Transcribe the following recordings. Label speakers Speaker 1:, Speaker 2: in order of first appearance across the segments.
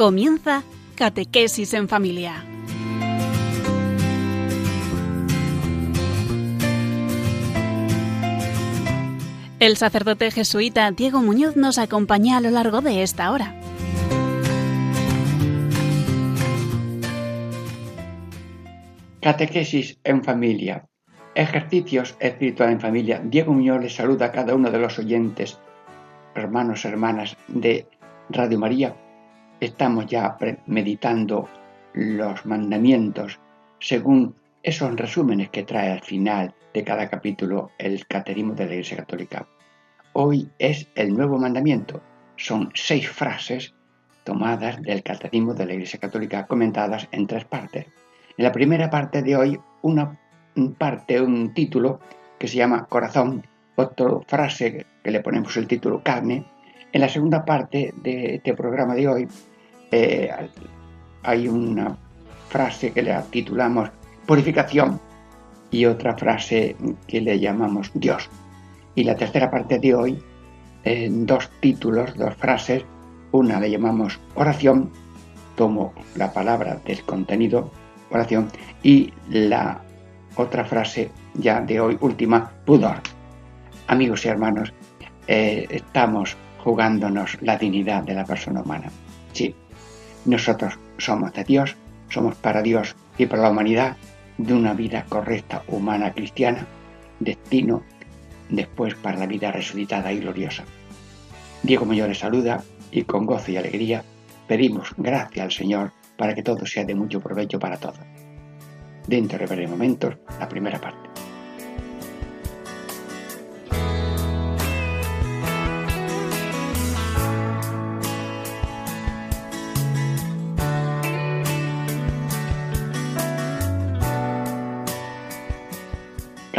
Speaker 1: Comienza Catequesis en Familia. El sacerdote jesuita Diego Muñoz nos acompaña a lo largo de esta hora.
Speaker 2: Catequesis en familia. Ejercicios espirituales en familia. Diego Muñoz les saluda a cada uno de los oyentes, hermanos, hermanas de Radio María. Estamos ya meditando los mandamientos según esos resúmenes que trae al final de cada capítulo el Caterismo de la Iglesia Católica. Hoy es el nuevo mandamiento. Son seis frases tomadas del Catecismo de la Iglesia Católica comentadas en tres partes. En la primera parte de hoy, una parte, un título que se llama corazón, otra frase que le ponemos el título carne. En la segunda parte de este programa de hoy eh, hay una frase que le titulamos purificación y otra frase que le llamamos Dios. Y la tercera parte de hoy, en dos títulos, dos frases, una le llamamos oración, tomo la palabra del contenido oración. Y la otra frase ya de hoy, última, pudor. Amigos y hermanos, eh, estamos jugándonos la dignidad de la persona humana. Sí, nosotros somos de Dios, somos para Dios y para la humanidad de una vida correcta, humana, cristiana, destino después para la vida resucitada y gloriosa. Diego Mayor les saluda y con gozo y alegría pedimos gracia al Señor para que todo sea de mucho provecho para todos. Dentro de breves momentos, la primera parte.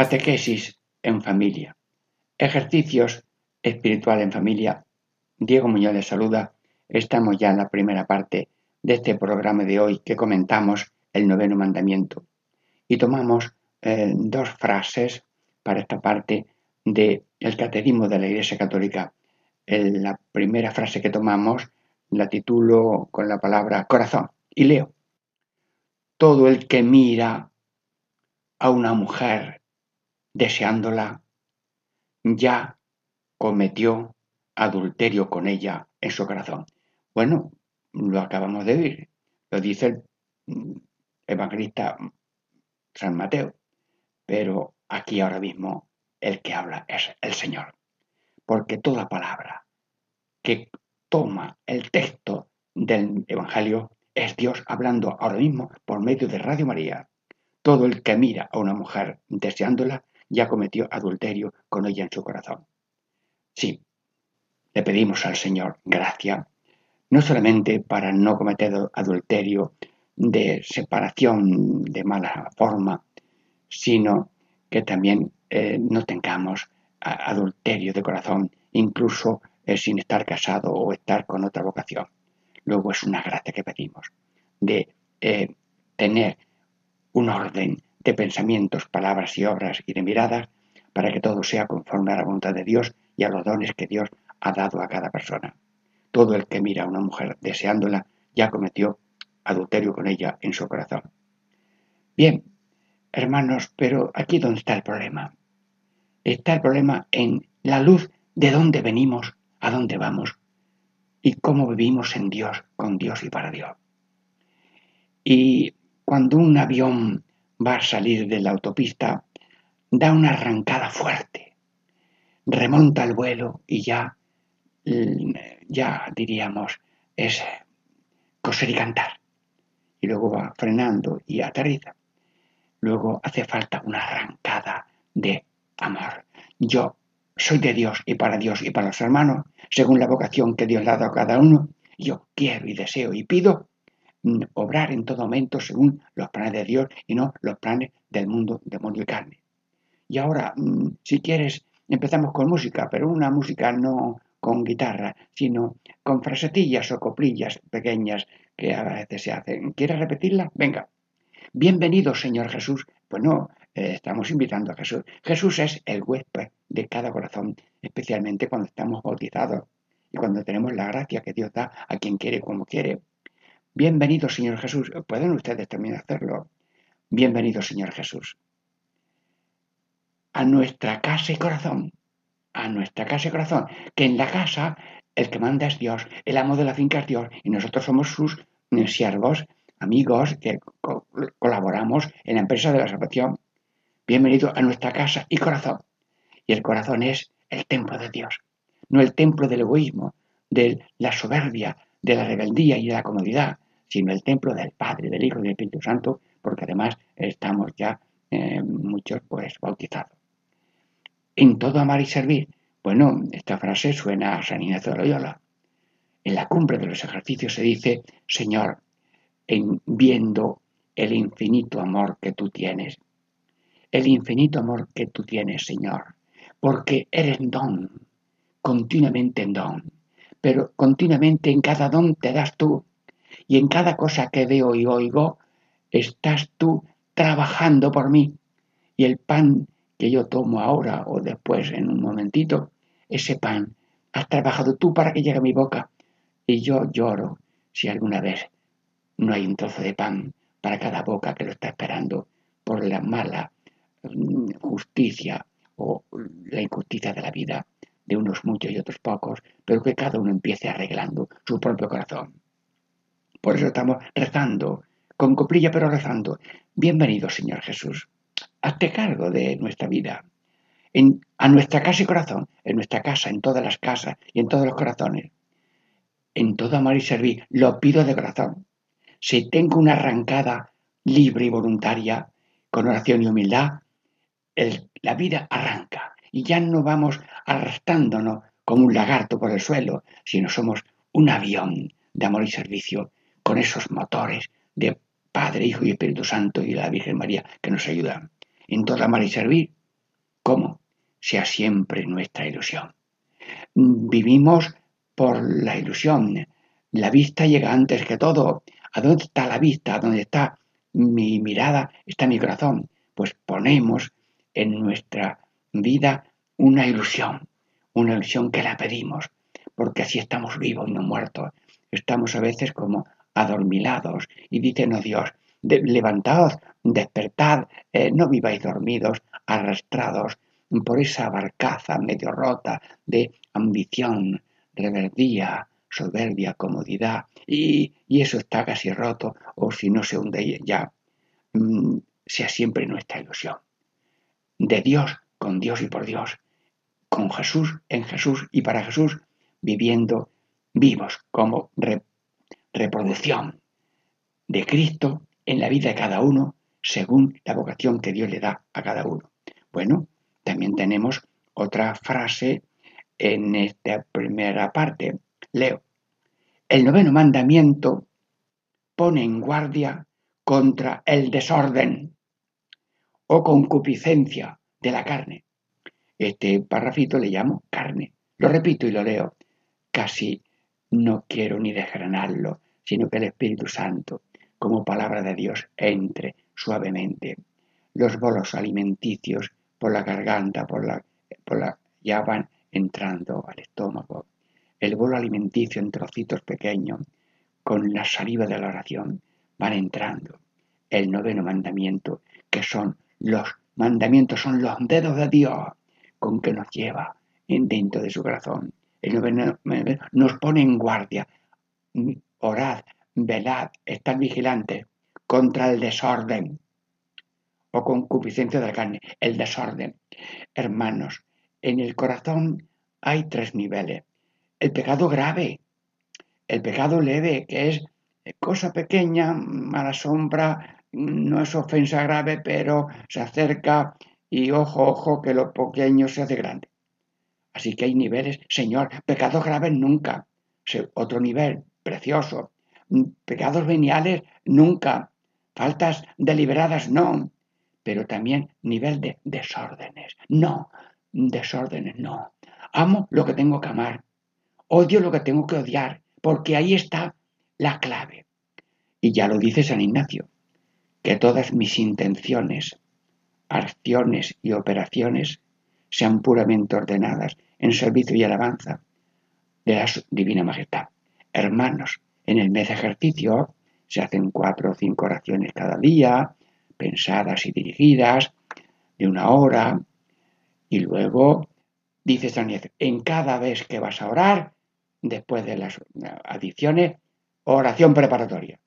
Speaker 2: Catequesis en familia. Ejercicios espiritual en familia. Diego Muñoz les saluda. Estamos ya en la primera parte de este programa de hoy que comentamos el noveno mandamiento. Y tomamos eh, dos frases para esta parte del el catecismo de la Iglesia Católica. la primera frase que tomamos la titulo con la palabra corazón y leo. Todo el que mira a una mujer deseándola ya cometió adulterio con ella en su corazón. Bueno, lo acabamos de oír, lo dice el mm, evangelista San Mateo, pero aquí ahora mismo el que habla es el Señor, porque toda palabra que toma el texto del Evangelio es Dios hablando ahora mismo por medio de Radio María. Todo el que mira a una mujer deseándola ya cometió adulterio con ella en su corazón. Sí, le pedimos al Señor gracia no solamente para no cometer adulterio de separación de mala forma, sino que también eh, no tengamos adulterio de corazón, incluso eh, sin estar casado o estar con otra vocación. Luego es una gracia que pedimos de eh, tener un orden de pensamientos, palabras y obras y de miradas para que todo sea conforme a la voluntad de Dios y a los dones que Dios ha dado a cada persona. Todo el que mira a una mujer deseándola ya cometió adulterio con ella en su corazón. Bien, hermanos, pero aquí dónde está el problema. Está el problema en la luz de dónde venimos, a dónde vamos y cómo vivimos en Dios, con Dios y para Dios. Y cuando un avión va a salir de la autopista, da una arrancada fuerte, remonta el vuelo y ya ya diríamos, es coser y cantar. Y luego va frenando y aterriza. Luego hace falta una arrancada de amor. Yo soy de Dios y para Dios y para los hermanos, según la vocación que Dios le ha dado a cada uno. Yo quiero y deseo y pido mm, obrar en todo momento según los planes de Dios y no los planes del mundo, demonio y carne. Y ahora, mm, si quieres, empezamos con música, pero una música no con guitarra, sino con frasetillas o coplillas pequeñas que a veces se hacen. ¿Quieres repetirla? Venga. Bienvenido, Señor Jesús. Pues no, eh, estamos invitando a Jesús. Jesús es el huésped de cada corazón, especialmente cuando estamos bautizados y cuando tenemos la gracia que Dios da a quien quiere como quiere. Bienvenido, Señor Jesús. Pueden ustedes también hacerlo. Bienvenido, Señor Jesús. A nuestra casa y corazón. A nuestra casa y corazón. Que en la casa el que manda es Dios, el amo de la finca es Dios y nosotros somos sus eh, siervos, amigos que colaboramos en la empresa de la salvación. Bienvenido a nuestra casa y corazón. Y el corazón es el templo de Dios, no el templo del egoísmo, de la soberbia, de la rebeldía y de la comodidad, sino el templo del Padre, del Hijo y del Espíritu Santo, porque además estamos ya eh, muchos pues bautizados. En todo amar y servir, bueno, esta frase suena a San Ignacio de Loyola. En la cumbre de los ejercicios se dice, Señor, en viendo el infinito amor que tú tienes, el infinito amor que tú tienes, Señor, porque eres don, continuamente en don, pero continuamente en cada don te das tú, y en cada cosa que veo y oigo, estás tú trabajando por mí, y el pan que yo tomo ahora o después en un momentito, ese pan has trabajado tú para que llegue a mi boca. Y yo lloro si alguna vez no hay un trozo de pan para cada boca que lo está esperando por la mala mm, justicia o la injusticia de la vida de unos muchos y otros pocos, pero que cada uno empiece arreglando su propio corazón. Por eso estamos rezando, con coplilla pero rezando. Bienvenido, Señor Jesús. Hazte cargo de nuestra vida a nuestra casa y corazón, en nuestra casa, en todas las casas y en todos los corazones. En todo amor y servir, lo pido de corazón. Si tengo una arrancada libre y voluntaria, con oración y humildad, la vida arranca y ya no vamos arrastrándonos como un lagarto por el suelo, sino somos un avión de amor y servicio con esos motores de Padre, Hijo y Espíritu Santo y la Virgen María que nos ayudan. En todo amor y servir, ¿cómo? sea siempre nuestra ilusión. Vivimos por la ilusión. La vista llega antes que todo. ¿A dónde está la vista? ¿A dónde está mi mirada? Está mi corazón. Pues ponemos en nuestra vida una ilusión, una ilusión que la pedimos, porque así estamos vivos y no muertos. Estamos a veces como adormilados y dicen, oh Dios, levantaos, despertad, eh, no viváis dormidos, arrastrados por esa barcaza medio rota de ambición, reverdía, soberbia, comodidad, y, eso está casi roto, o si no se hunde ya, mm, sea siempre nuestra ilusión. De Dios, con Dios y por Dios, con Jesús, en Jesús y para Jesús, viviendo vivos como reproducción de Cristo en la vida de cada uno según la vocación que Dios le da a cada uno. Bueno, también tenemos otra frase en esta primera parte. Leo. El noveno mandamiento pone en guardia contra el desorden o concupiscencia de la carne. Este parrafito le llamo carne. Lo repito y lo leo. Casi no quiero ni desgranarlo, sino que el Espíritu Santo, como palabra de Dios, entre suavemente. Los bolos alimenticios por la garganta, por la, por la, ya van entrando al estómago. El bolo alimenticio en trocitos pequeños, con la saliva de la oración, van entrando. El noveno mandamiento, que son los mandamientos, son los dedos de Dios con que nos lleva dentro de su corazón. El noveno nos pone en guardia. Orad, velad, estad vigilantes contra el desorden o concupiscencia de la carne, el desorden. Hermanos, en el corazón hay tres niveles. El pecado grave, el pecado leve, que es cosa pequeña, mala sombra, no es ofensa grave, pero se acerca y ojo, ojo, que lo pequeño se hace grande. Así que hay niveles, Señor, pecados graves nunca. Otro nivel, precioso. Pecados veniales nunca. Faltas deliberadas no pero también nivel de desórdenes. No, desórdenes no. Amo lo que tengo que amar, odio lo que tengo que odiar, porque ahí está la clave. Y ya lo dice San Ignacio, que todas mis intenciones, acciones y operaciones sean puramente ordenadas en servicio y alabanza de la Divina Majestad. Hermanos, en el mes de ejercicio Se hacen cuatro o cinco oraciones cada día, pensadas y dirigidas, de una hora, y luego dice San en cada vez que vas a orar, después de las adiciones, oración preparatoria.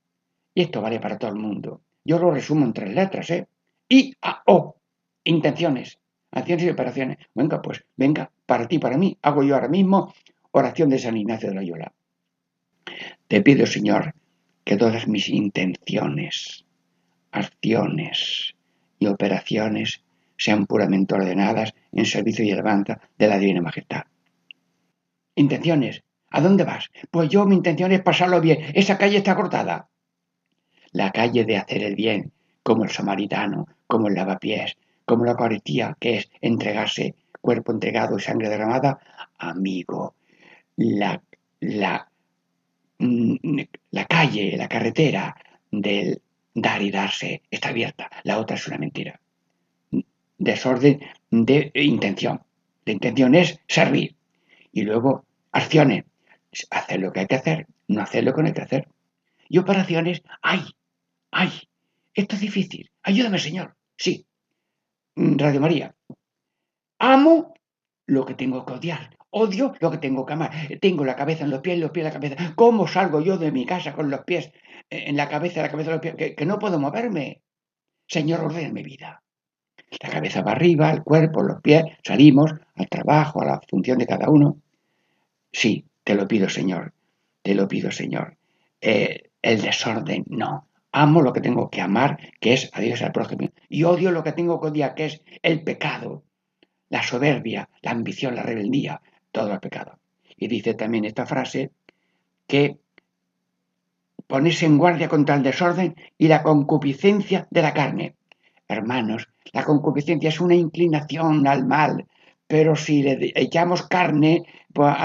Speaker 2: Y esto vale para todo el mundo. Yo lo resumo en tres letras, ¿eh? I, A, O. Intenciones, acciones y operaciones. Venga, pues, venga, para ti, para mí. Hago yo ahora mismo oración de San Ignacio de Loyola. Te pido, Señor, que todas mis intenciones, acciones y operaciones sean puramente ordenadas en servicio y alabanza de la Divina Majestad. Intenciones. ¿A dónde vas? Pues yo mi intención es pasarlo bien. Esa calle está cortada. La calle de hacer el bien, como el samaritano, como el lavapiés, como la Eucaristía, que es entregarse cuerpo entregado y sangre derramada, amigo. La, la, la calle, la carretera del dar y darse está abierta. La otra es una mentira desorden de intención. La intención es servir. Y luego acciones. Hacer lo que hay que hacer, no hacer lo que no hay que hacer. Y operaciones, ay, ay, esto es difícil. Ayúdame, Señor. Sí. Mm, Radio María. Amo lo que tengo que odiar. Odio lo que tengo que amar. Tengo la cabeza en los pies, los pies en la cabeza. ¿Cómo salgo yo de mi casa con los pies en la cabeza, la cabeza en los pies? Que, no puedo moverme. Señor, ordena mi vida. La cabeza va arriba, el cuerpo, los pies, salimos al trabajo, a la función de cada uno. Sí, te lo pido, Señor, te lo pido, Señor. Eh, el desorden, no. Amo lo que tengo que amar, que es a Dios y al prójimo. Y odio lo que tengo que odiar, que es el pecado, la soberbia, la ambición, la rebeldía, todo el pecado. Y dice también esta frase que ponerse en guardia contra el desorden y la concupiscencia de la carne. Hermanos, la concupiscencia es una inclinación al mal, pero si le echamos carne, pues,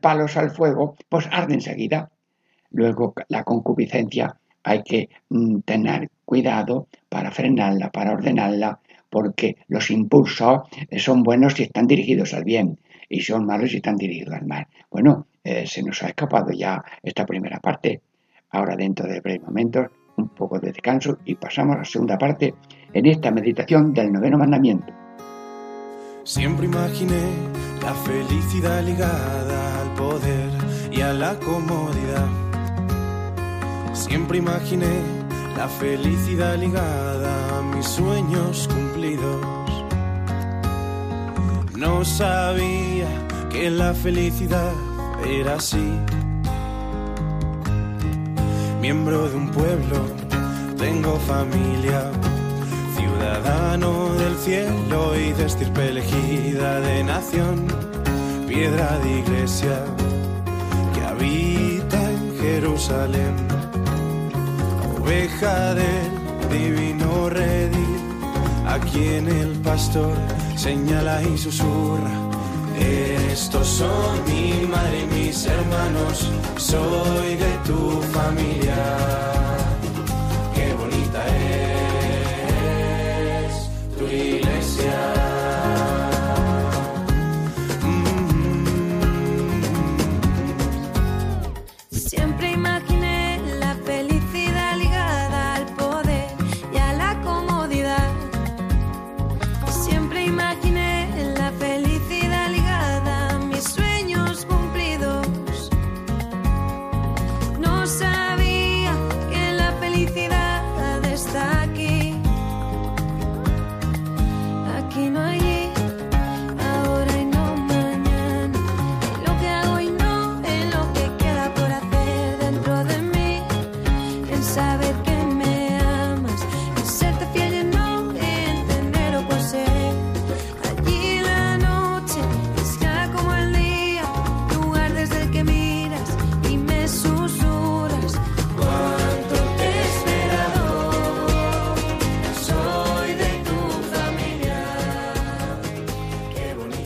Speaker 2: palos al fuego, pues arde enseguida. Luego la concupiscencia hay que mm, tener cuidado para frenarla, para ordenarla, porque los impulsos eh, son buenos si están dirigidos al bien y son malos si están dirigidos al mal. Bueno, eh, se nos ha escapado ya esta primera parte. Ahora dentro de breves momentos un poco de descanso y pasamos a la segunda parte en esta meditación del noveno mandamiento.
Speaker 3: Siempre imaginé la felicidad ligada al poder y a la comodidad. Siempre imaginé la felicidad ligada a mis sueños cumplidos. No sabía que la felicidad era así. Miembro de un pueblo, tengo familia, ciudadano del cielo y de estirpe elegida de nación, piedra de iglesia que habita en Jerusalén, oveja del divino redil, a quien el pastor señala y susurra estos son mi madre y mis hermanos, soy de tu familia.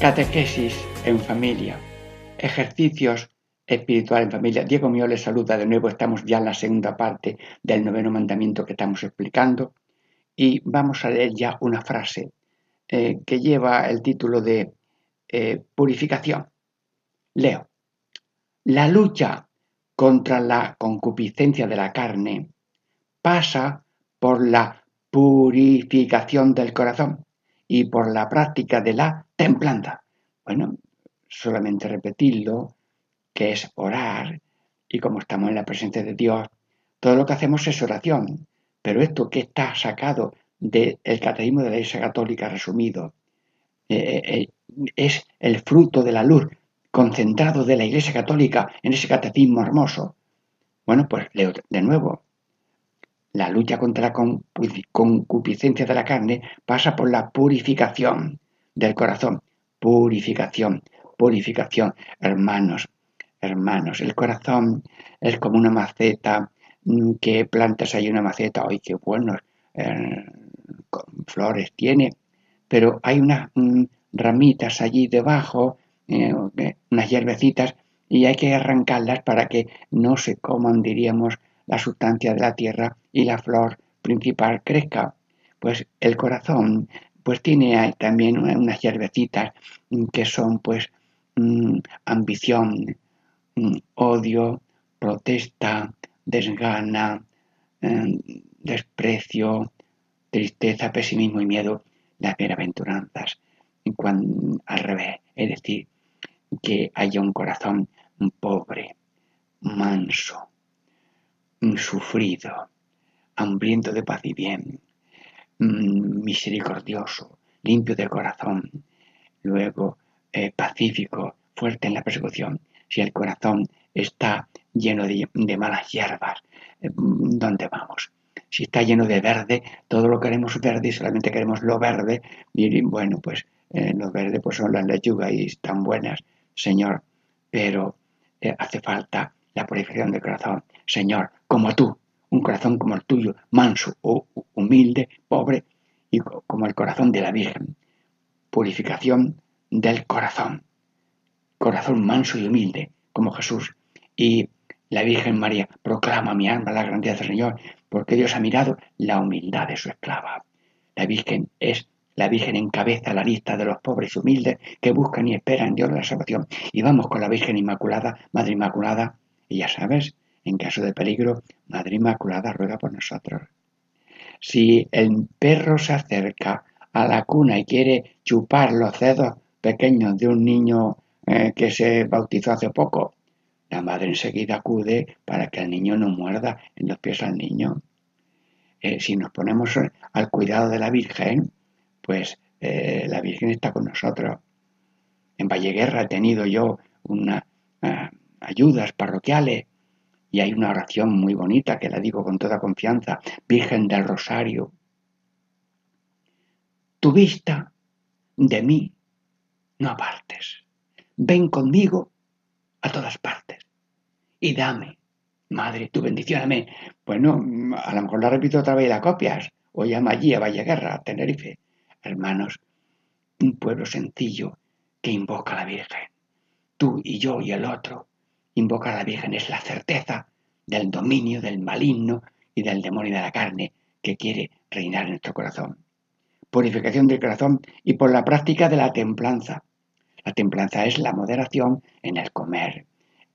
Speaker 2: Catequesis en familia. Ejercicios espirituales en familia. Diego mío les saluda de nuevo. Estamos ya en la segunda parte del noveno mandamiento que estamos explicando. Y vamos a leer ya una frase eh, que lleva el título de eh, purificación. Leo. La lucha contra la concupiscencia de la carne pasa por la purificación del corazón y por la práctica de la templanza. Bueno, solamente repetirlo, que es orar, y como estamos en la presencia de Dios, todo lo que hacemos es oración. Pero esto que está sacado del catecismo de la Iglesia Católica resumido, eh, eh, es el fruto de la luz concentrado de la Iglesia Católica en ese catecismo hermoso. Bueno, pues leo de nuevo. La lucha contra la concupiscencia de la carne pasa por la purificación del corazón. Purificación, purificación. Hermanos, hermanos, el corazón es como una maceta mm, que plantas ahí una maceta, ¡ay, qué bueno! Eh, flores tiene! Pero hay unas mm, ramitas allí debajo, eh, unas hierbecitas, y hay que arrancarlas para que no se coman, diríamos, la sustancia de la tierra y la flor principal crezca. Pues el corazón pues tiene también unas hierbecitas que son pues mm, ambición, mm, odio, protesta, desgana, mm, desprecio, tristeza, pesimismo y miedo, las bienaventuranzas. Al revés, es decir, que haya un corazón pobre, manso, sufrido, hambriento de paz y bien, mm, misericordioso, limpio de corazón, luego eh, pacífico, fuerte en la persecución. Si el corazón está lleno de, malas hierbas, eh, ¿dónde vamos? Si está lleno de verde, todo lo queremos verde y solamente queremos lo verde, y bueno, pues eh, lo verde pues son las lechugas y están buenas, Señor, pero hace falta la purificación del corazón. Señor, como tú, un corazón como el tuyo, manso o humilde, pobre, y como el corazón de la Virgen. Purificación del corazón. Corazón manso y humilde, como Jesús. Y la Virgen María proclama mi alma la grandeza del Señor, porque Dios ha mirado la humildad de su esclava. La Virgen es la Virgen encabeza la lista de los pobres y humildes que buscan y esperan Dios la salvación. Y vamos con la Virgen Inmaculada, Madre Inmaculada, y ya sabes, en caso de peligro, Madre Inmaculada ruega por nosotros. Si el perro se acerca a la cuna y quiere chupar los dedos pequeños de un niño eh, que se bautizó hace poco, la madre enseguida acude para que el niño no muerda en los pies al niño. Eh, si nos ponemos al cuidado de la Virgen, pues eh, la Virgen está con nosotros. En Valleguerra he tenido yo unas ayudas parroquiales y hay una oración muy bonita que la digo con toda confianza, Virgen del Rosario. Tu vista de mí no apartes. Ven conmigo a todas partes y dame, Madre, tu bendición. Amén. Bueno, a lo mejor la repito otra vez y la copias. O llama allí a Valleguerra, a Tenerife. Hermanos, un pueblo sencillo que invoca a la Virgen. Tú y yo y el otro Invocar a la Virgen es la certeza del dominio del maligno y del demonio de la carne que quiere reinar en nuestro corazón. Purificación del corazón y por la práctica de la templanza. La templanza es la moderación en el comer,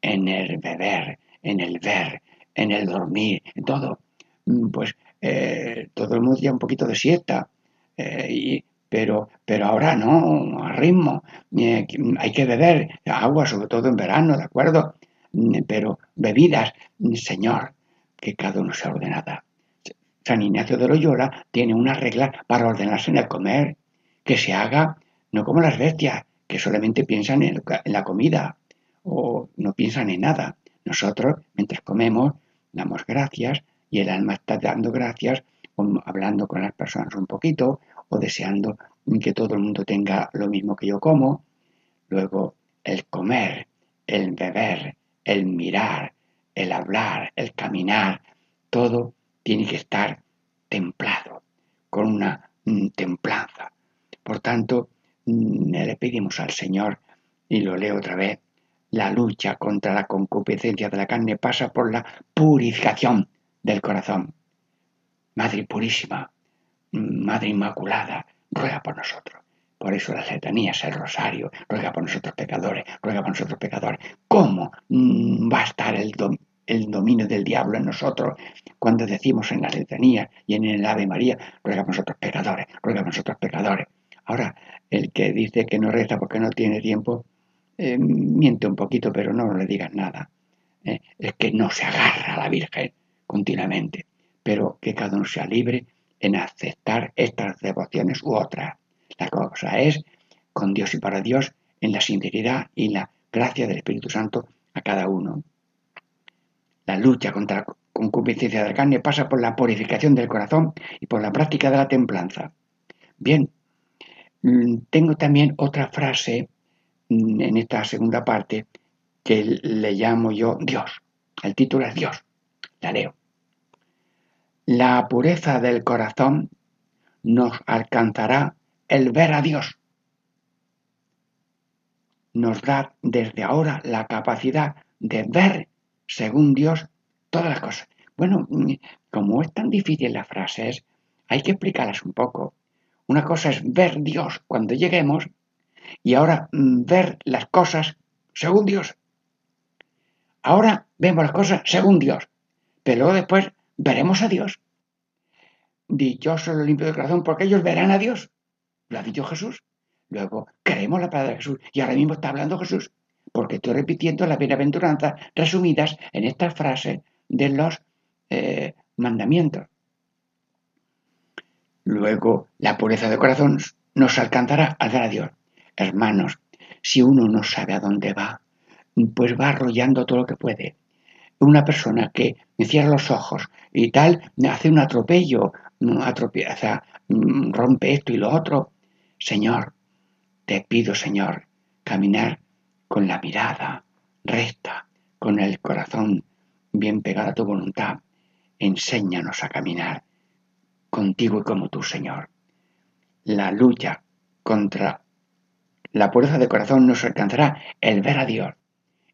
Speaker 2: en el beber, en el ver, en el dormir, en todo. Mm, pues eh, todo el mundo ya un poquito de siesta, eh, pero, pero ahora no, a ritmo. Eh, hay que beber agua, sobre todo en verano, ¿de acuerdo? Mm, pero bebidas, mm, Señor, que cada uno sea ordenada. San Ignacio de Loyola tiene una regla para ordenarse en el comer, que se haga no como las bestias, que solamente piensan en, la comida o no piensan en nada. Nosotros, mientras comemos, damos gracias y el alma está dando gracias, hablando con las personas un poquito o deseando que todo el mundo tenga lo mismo que yo como. Luego, el comer, el beber, el mirar, el hablar, el caminar, todo tiene que estar templado, con una mm, templanza. Por tanto, mm, le pedimos al Señor, y lo leo otra vez, la lucha contra la concupiscencia de la carne pasa por la purificación del corazón. Madre purísima, mm, Madre Inmaculada, ruega por nosotros. Por eso las letanías, el rosario, ruega por nosotros pecadores, ruega por nosotros pecadores. ¿Cómo mm, va a estar el el dominio del diablo en nosotros cuando decimos en la letanía y en el Ave María, ruega por nosotros pecadores, ruega por nosotros pecadores. Ahora, el que dice que no reza porque no tiene tiempo, eh, miente un poquito, pero no le digas nada. Eh, es que no se agarra a la Virgen continuamente, pero que cada uno sea libre en aceptar estas devociones u otras. La cosa es con Dios y para Dios en la sinceridad y la gracia del Espíritu Santo a cada uno. La lucha contra la concupiscencia de la carne pasa por la purificación del corazón y por la práctica de la templanza. Bien, mm, tengo también otra frase mm, en esta segunda parte que le llamo yo Dios. El título es Dios. La leo. La pureza del corazón nos alcanzará el ver a Dios. Nos da desde ahora la capacidad de ver según Dios todas las cosas. Bueno, mm, como es tan difícil las frases, hay que explicarlas un poco. Una cosa es ver Dios cuando lleguemos y ahora mm, ver las cosas según Dios. Ahora vemos las cosas según Dios, pero luego después veremos a Dios. Dichoso lo limpio de corazón porque ellos verán a Dios. Lo ha dicho Jesús. Luego creemos la palabra de Jesús y ahora mismo está hablando Jesús porque estoy repitiendo las bienaventuranzas resumidas en estas frases de los eh, mandamientos. Luego, la pureza de corazón nos alcanzará al ver a Dios. Hermanos, si uno no sabe a dónde va, pues va arrollando todo lo que puede. Una persona que cierra los ojos y tal, hace un atropello, atropella, mm, rompe esto y lo otro. Señor, te pido, Señor, caminar con la mirada recta, con el corazón bien pegado a tu voluntad. Enséñanos a caminar contigo y como tú, Señor. La lucha contra la pureza de corazón nos alcanzará el ver a Dios.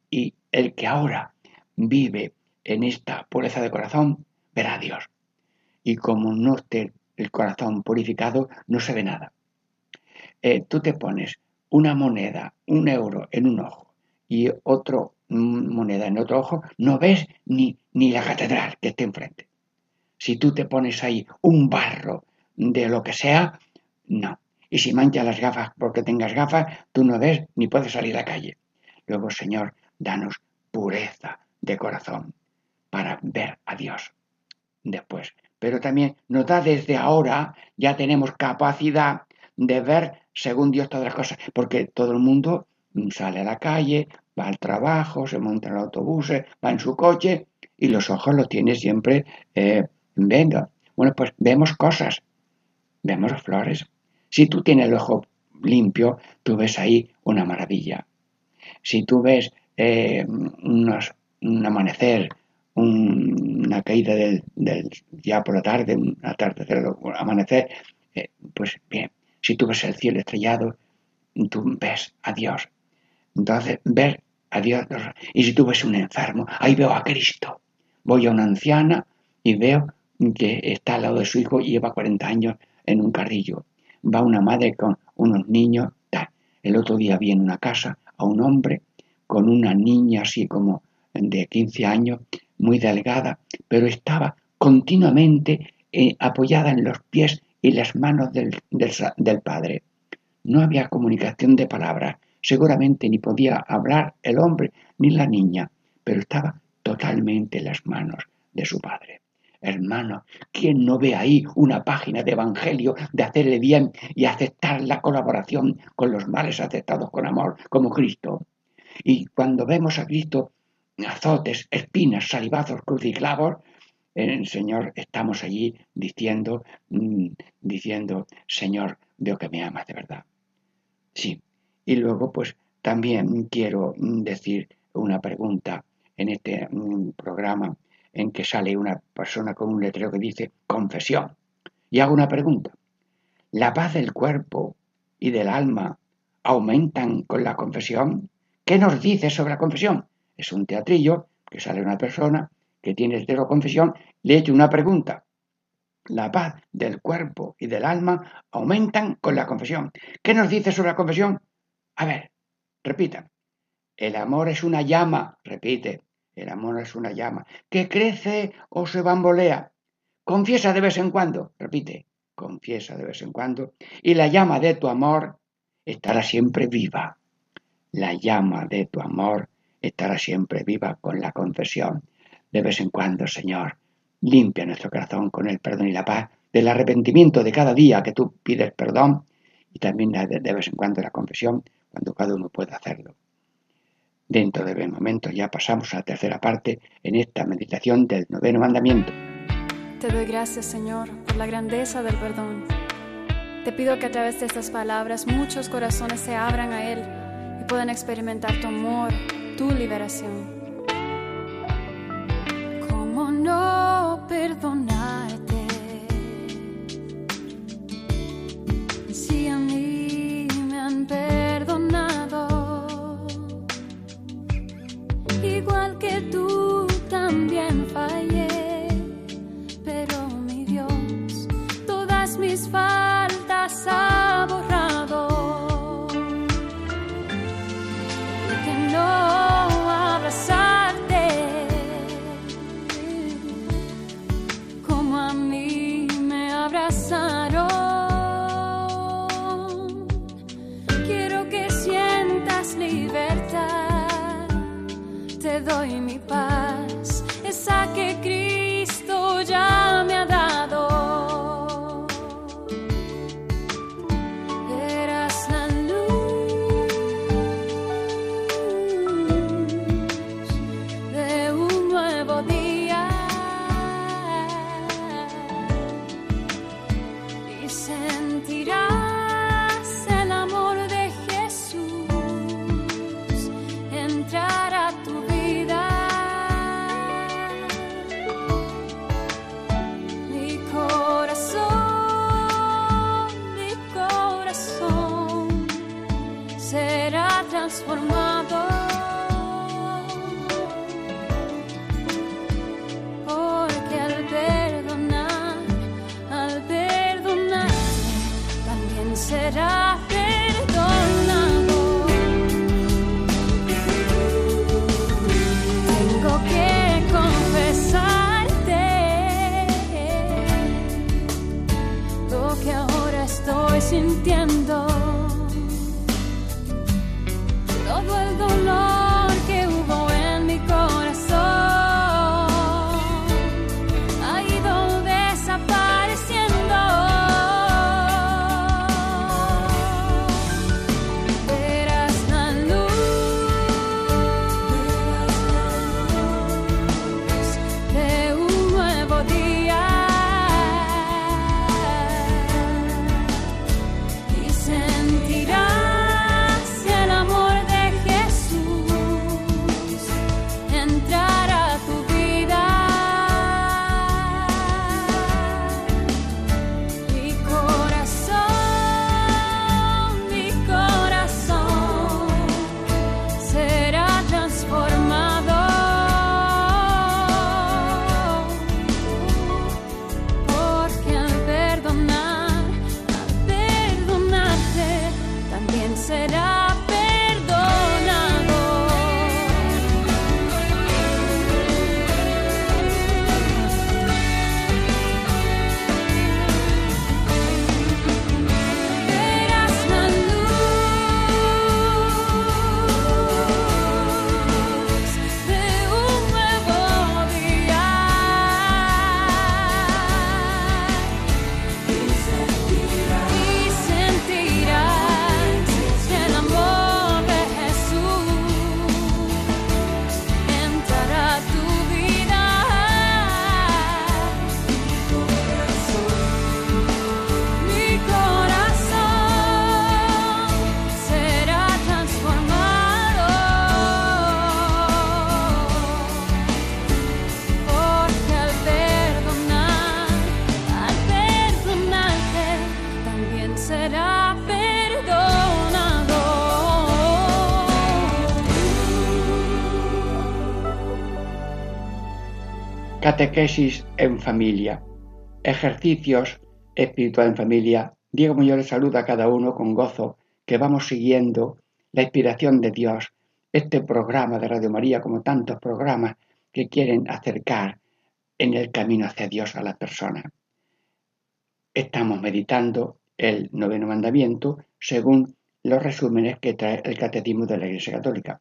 Speaker 2: Y el que ahora vive en esta pureza de corazón, verá a Dios. Y como no esté el corazón purificado, no se ve nada. Eh, tú te pones una moneda, un euro en un ojo y otra moneda en otro ojo, no ves ni, ni la catedral que esté enfrente. Si tú te pones ahí un barro de lo que sea, no. Y si manchas las gafas porque tengas gafas, tú no ves ni puedes salir a la calle. Luego, Señor, danos pureza de corazón para ver a Dios después. Pero también nos da desde ahora, ya tenemos capacidad de ver según Dios todas las cosas, porque todo el mundo sale a la calle, va al trabajo, se monta en el autobús, va en su coche y los ojos los tiene siempre eh, venga. Bueno, pues vemos cosas, vemos flores. Si tú tienes el ojo limpio, tú ves ahí una maravilla. Si tú ves eh, un amanecer, una caída del, ya por la tarde, un atardecer, un amanecer, eh, pues bien, si tú ves el cielo estrellado, tú ves a Dios. Entonces, ver a Dios. Y si tú ves un enfermo, ahí veo a Cristo. Voy a una anciana y veo que está al lado de su hijo y lleva 40 años en un carrillo. Va una madre con unos niños. El otro día vi en una casa a un hombre con una niña así como de 15 años, muy delgada, pero estaba continuamente eh, apoyada en los pies y las manos del, del, padre. No había comunicación de palabras, seguramente ni podía hablar el hombre ni la niña, pero estaba totalmente en las manos de su padre. Hermano, ¿quién no ve ahí una página de evangelio de hacerle bien y aceptar la colaboración con los males aceptados con amor, como Cristo? Y cuando vemos a Cristo azotes, espinas, salivazos, cruciclavos, Señor, estamos allí diciendo, mm, diciendo, Señor, veo que me amas de verdad. Sí. Y luego, pues, también quiero mm, decir una pregunta en este mm, programa en que sale una persona con un letrero que dice confesión. Y hago una pregunta. ¿La paz del cuerpo y del alma aumentan con la confesión? ¿Qué nos dice sobre la confesión? Es un teatrillo que sale una persona que tiene cero confesión, le he una pregunta. La paz del cuerpo y del alma aumentan con la confesión. ¿Qué nos dice sobre la confesión? A ver, repita. El amor es una llama, repite. El amor es una llama que crece o se bambolea. Confiesa de vez en cuando, repite, confiesa de vez en cuando, y la llama de tu amor estará siempre viva. La llama de tu amor estará siempre viva con la confesión. De vez en cuando, Señor, limpia nuestro corazón con el perdón y la paz del arrepentimiento de cada día que tú pides perdón y también de vez en cuando la confesión cuando cada uno pueda hacerlo. Dentro de breves momentos ya pasamos a la tercera parte en esta meditación del noveno mandamiento.
Speaker 4: Te doy gracias, Señor, por la grandeza del perdón. Te pido que a través de estas palabras muchos corazones se abran a Él y puedan experimentar tu amor, tu liberación. ¿Cómo no perdonarte? Si a mí me han perdonado, igual que tú también fallé.
Speaker 2: Catequesis en familia. Ejercicios espiritual en familia. Diego Muñoz saluda a cada uno con gozo que vamos siguiendo la inspiración de Dios. Este programa de Radio María, como tantos programas que quieren acercar en el camino hacia Dios a la persona. Estamos meditando el noveno mandamiento según los resúmenes que trae el Catecismo de la Iglesia Católica.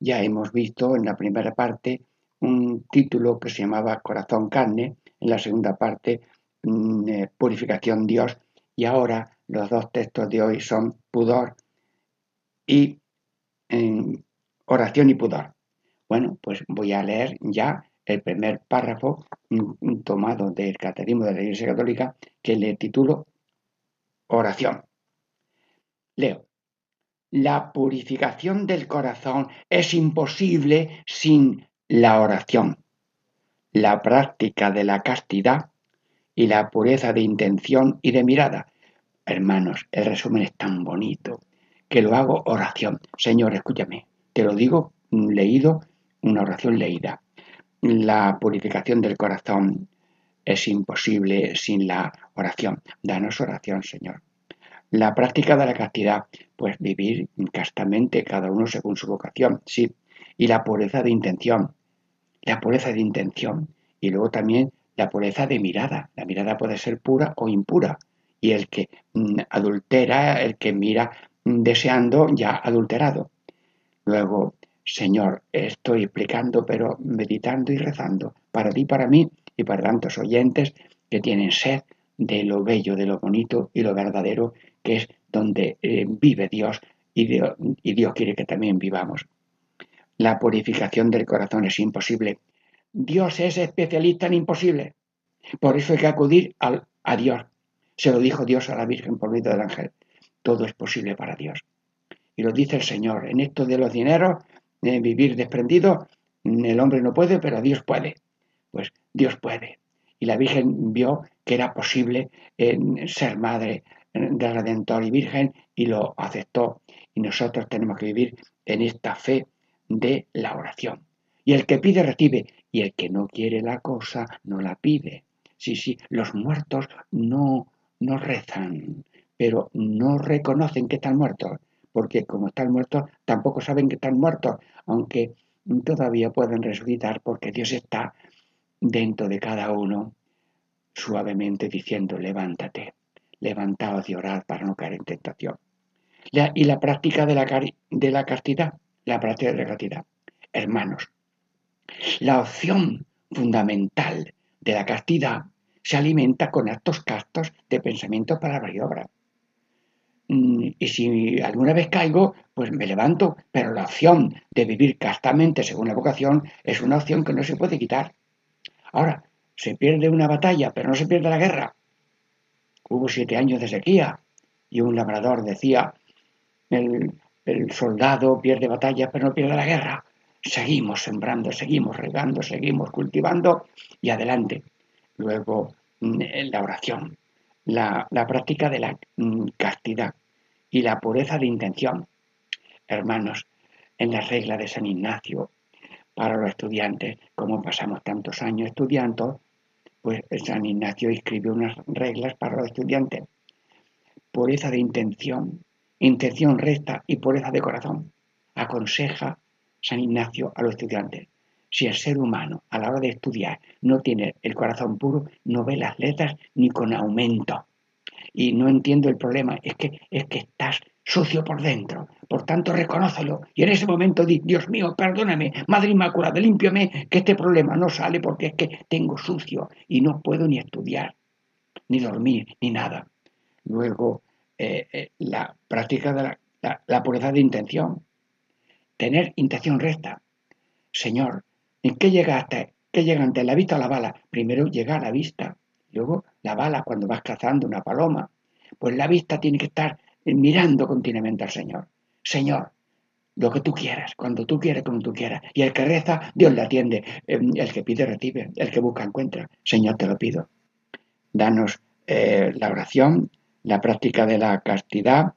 Speaker 2: Ya hemos visto en la primera parte un título que se llamaba Corazón Carne, en la segunda parte mm, eh, Purificación Dios y ahora los dos textos de hoy son Pudor y Oración y Pudor. Bueno, pues voy a leer ya el primer párrafo mm, tomado del Catecismo de la Iglesia Católica que le titulo Oración. Leo. La purificación del corazón es imposible sin la oración, la práctica de la castidad y la pureza de intención y de mirada. Hermanos, el resumen es tan bonito que lo hago oración. Señor, escúchame, te lo digo leído, una oración leída. La purificación del corazón es imposible sin la oración. Danos oración, Señor. La práctica de la castidad, pues vivir castamente, cada uno según su vocación, sí. Y la pureza de intención, la pureza de intención. Y luego también la pureza de mirada. La mirada puede ser pura o impura. Y el que mm, adultera, el que mira mm, deseando, ya adulterado. Luego, Señor, estoy explicando, pero meditando y rezando, para ti, para mí y para tantos oyentes que tienen sed de lo bello, de lo bonito y lo verdadero, que es donde eh, vive Dios y, Dios y Dios quiere que también vivamos. La purificación del corazón es imposible. Dios es especialista en imposible. Por eso hay que acudir al, a Dios. Se lo dijo Dios a la Virgen por medio del ángel. Todo es posible para Dios. Y lo dice el Señor. En esto de los dineros, vivir desprendido, el hombre no puede, pero Dios puede. Pues Dios puede. Y la Virgen vio que era posible ser madre del Redentor y Virgen y lo aceptó. Y nosotros tenemos que vivir en esta fe de la oración. Y el que pide recibe, y el que no quiere la cosa no la pide. Sí, sí, los muertos no, no rezan, pero no reconocen que están muertos, porque como están muertos tampoco saben que están muertos, aunque todavía pueden resucitar porque Dios está dentro de cada uno suavemente diciendo levántate, levantaos y orad para no caer en tentación. y la práctica de la, de la castidad, la práctica de la castidad. Hermanos, la opción fundamental de la castidad se alimenta con actos castos de pensamiento, palabra y obra. Mm, y si alguna vez caigo, pues me levanto, pero la opción de vivir castamente según la vocación es una opción que no se puede quitar. Ahora, se pierde una batalla, pero no se pierde la guerra. Hubo siete años de sequía y un labrador decía, el, el soldado pierde batalla, pero no pierde la guerra. Seguimos sembrando, seguimos regando, seguimos cultivando y adelante. Luego, mm, la oración la, práctica de la mm, castidad y la pureza de intención. Hermanos, en la regla de San Ignacio, para los estudiantes, como pasamos tantos años estudiando, pues San Ignacio escribió unas reglas para los estudiantes. Pureza de intención, intención recta y pureza de corazón. Aconseja San Ignacio a los estudiantes. Si el ser humano a la hora de estudiar no tiene el corazón puro, no ve las letras ni con aumento. Y no entiendo el problema, es que, es que estás sucio por dentro. Por tanto, reconócelo. Y en ese momento di, Dios mío, perdóname, Madre Inmaculada, límpiame, que este problema no sale porque es que tengo sucio y no puedo ni estudiar, ni dormir, ni nada. Luego, eh, eh, la práctica de la, pureza de intención. Tener intención recta. Señor, ¿En qué llegaste? ¿Qué llega ante la vista o la bala? Primero llega a la vista, luego la bala cuando vas cazando una paloma. Pues la vista tiene que estar mirando continuamente al Señor. Señor, lo que tú quieras, cuando tú quieras, como tú quieras. Y el que reza, Dios le atiende. Em, el que pide, recibe. El que busca, encuentra. Señor, te lo pido. Danos eh, la oración, la práctica de la castidad,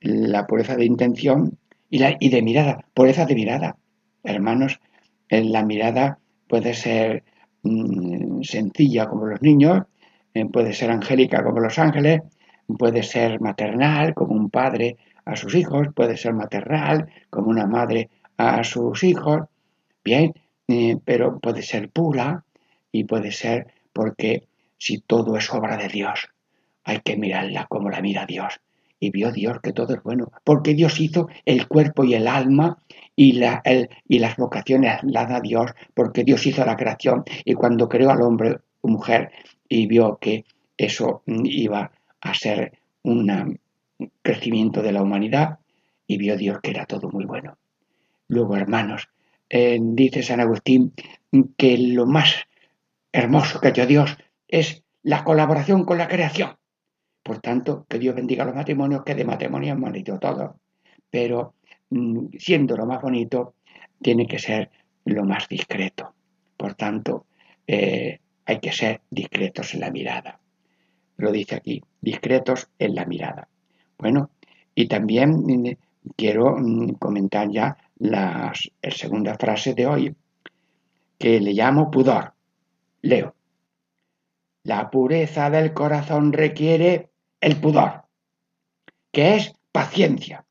Speaker 2: la pureza de intención y, la, y de mirada, pureza de mirada. Hermanos, la mirada puede ser mm, sencilla como los niños, eh, puede ser angélica como los ángeles, puede ser maternal como un padre a sus hijos, puede ser maternal como una madre a sus hijos. Bien, eh, pero puede ser pura y puede ser porque si todo es obra de Dios, hay que mirarla como la mira Dios. Y vio Dios que todo es bueno, porque Dios hizo el cuerpo y el alma y, la, y las vocaciones las da Dios, porque Dios hizo la creación y cuando creó al hombre o mujer y vio que eso iba a ser un crecimiento de la humanidad y vio Dios que era todo muy bueno. Luego, hermanos, eh, dice San Agustín que lo más hermoso que ha Dios es la colaboración con la creación. Por tanto, que Dios bendiga los matrimonios, que de matrimonio hemos dicho todos. Pero mm, siendo lo más bonito, tiene que ser lo más discreto. Por tanto, eh, hay que ser discretos en la mirada. Lo dice aquí, discretos en la mirada. Bueno, y también mm, quiero mm, comentar ya la segunda frase de hoy, que le llamo pudor. Leo. La pureza del corazón requiere el pudor, que es paciencia,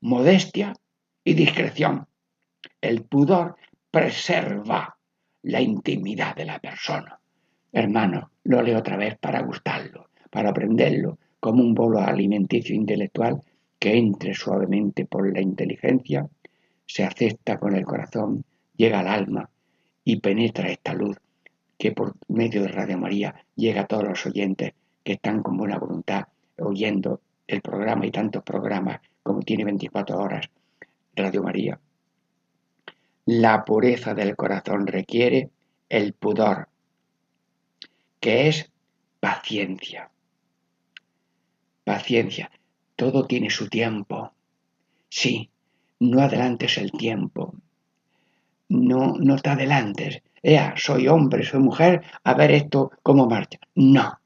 Speaker 2: modestia y discreción. El pudor preserva la intimidad de la persona. Hermano, lo leo otra vez para gustarlo, para aprenderlo, como un bolo alimenticio intelectual que entre suavemente por la inteligencia, se acepta con el corazón, llega al alma y penetra esta luz que por medio de Radio María llega a todos los oyentes que están con buena voluntad oyendo el programa y tantos programas como tiene 24 horas Radio María. La pureza del corazón requiere el pudor, que es paciencia. Paciencia. Todo tiene su tiempo. Sí, no adelantes el tiempo. No, no te adelantes. Ea, soy hombre, soy mujer, a ver esto cómo marcha. No,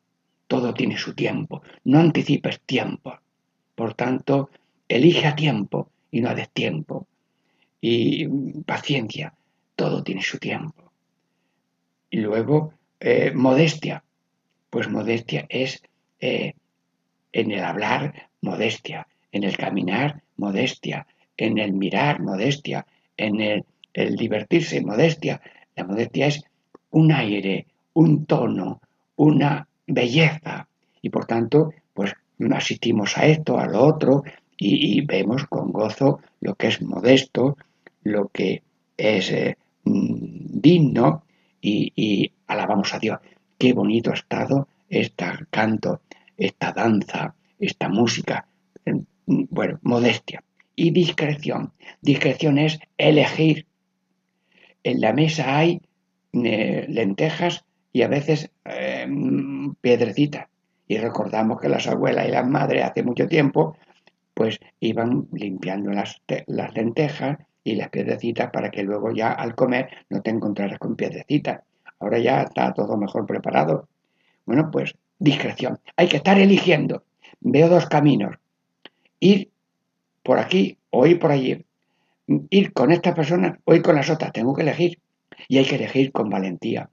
Speaker 2: todo tiene su tiempo. No anticipes tiempo. Por tanto, elige a tiempo y no a destiempo y paciencia, todo tiene su tiempo. Y luego, eh, modestia, pues modestia es eh, en el hablar, modestia, en el caminar, modestia, en el mirar, modestia, en el divertirse, modestia. La modestia es un aire, un tono, una belleza. Y por tanto, pues asistimos a esto, a lo otro, y, vemos con gozo lo que es modesto, lo que es eh, mm, digno y, alabamos a Dios. Qué bonito ha estado este canto, esta danza, esta música. Mm, bueno, modestia. Y discreción. Discreción es elegir. En la mesa hay eh, lentejas y a veces eh, piedrecitas. Y recordamos que las abuelas y las madres hace mucho tiempo pues iban limpiando las, las lentejas y las piedrecitas para que luego ya al comer no te encontraras con piedrecitas. Ahora ya está todo mejor preparado. Bueno, pues discreción. Hay que estar eligiendo. Veo dos caminos. Ir por aquí o ir por allí. Ir con estas personas o ir con las otras. Tengo que elegir. Y hay que elegir con valentía.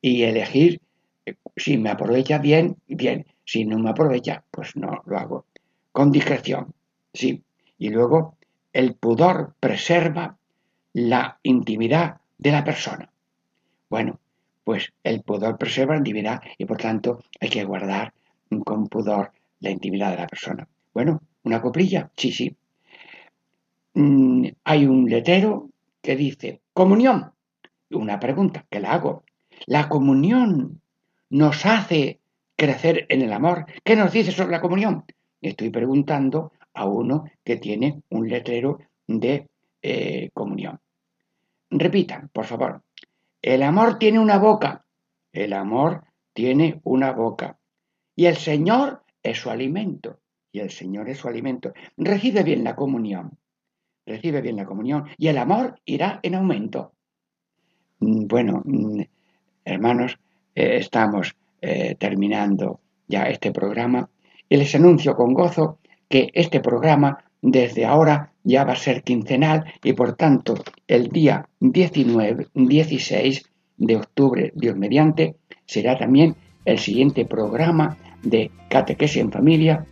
Speaker 2: Y elegir, eh, si me aprovecha bien, bien. Si no me aprovecha, pues no lo hago. Con discreción. Sí. Y luego el pudor preserva la intimidad de la persona. Bueno, pues el pudor preserva la intimidad y por tanto hay que guardar con pudor la intimidad de la persona. Bueno, una coplilla, sí, sí. Mm, hay un letrero que dice comunión. Una pregunta que la hago. La comunión nos hace crecer en el amor. ¿Qué nos dice sobre la comunión? Estoy preguntando a uno que tiene un letrero de eh, comunión. Repitan, por favor. El amor tiene una boca. El amor tiene una boca. Y el Señor es su alimento. Y el Señor es su alimento. Recibe bien la comunión. Recibe bien la comunión. Y el amor irá en aumento. Mm, bueno, mm, hermanos, eh, estamos eh, terminando ya este programa y les anuncio con gozo que este programa desde ahora ya va a ser quincenal y por tanto el día 19, 16 de octubre, Dios mediante, será también el siguiente programa de Catequesis en Familia,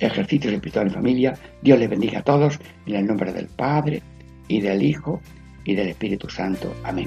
Speaker 2: Ejercicio Espiritual en Familia. Dios les bendiga a todos en el nombre del Padre y del Hijo y del Espíritu Santo. Amén.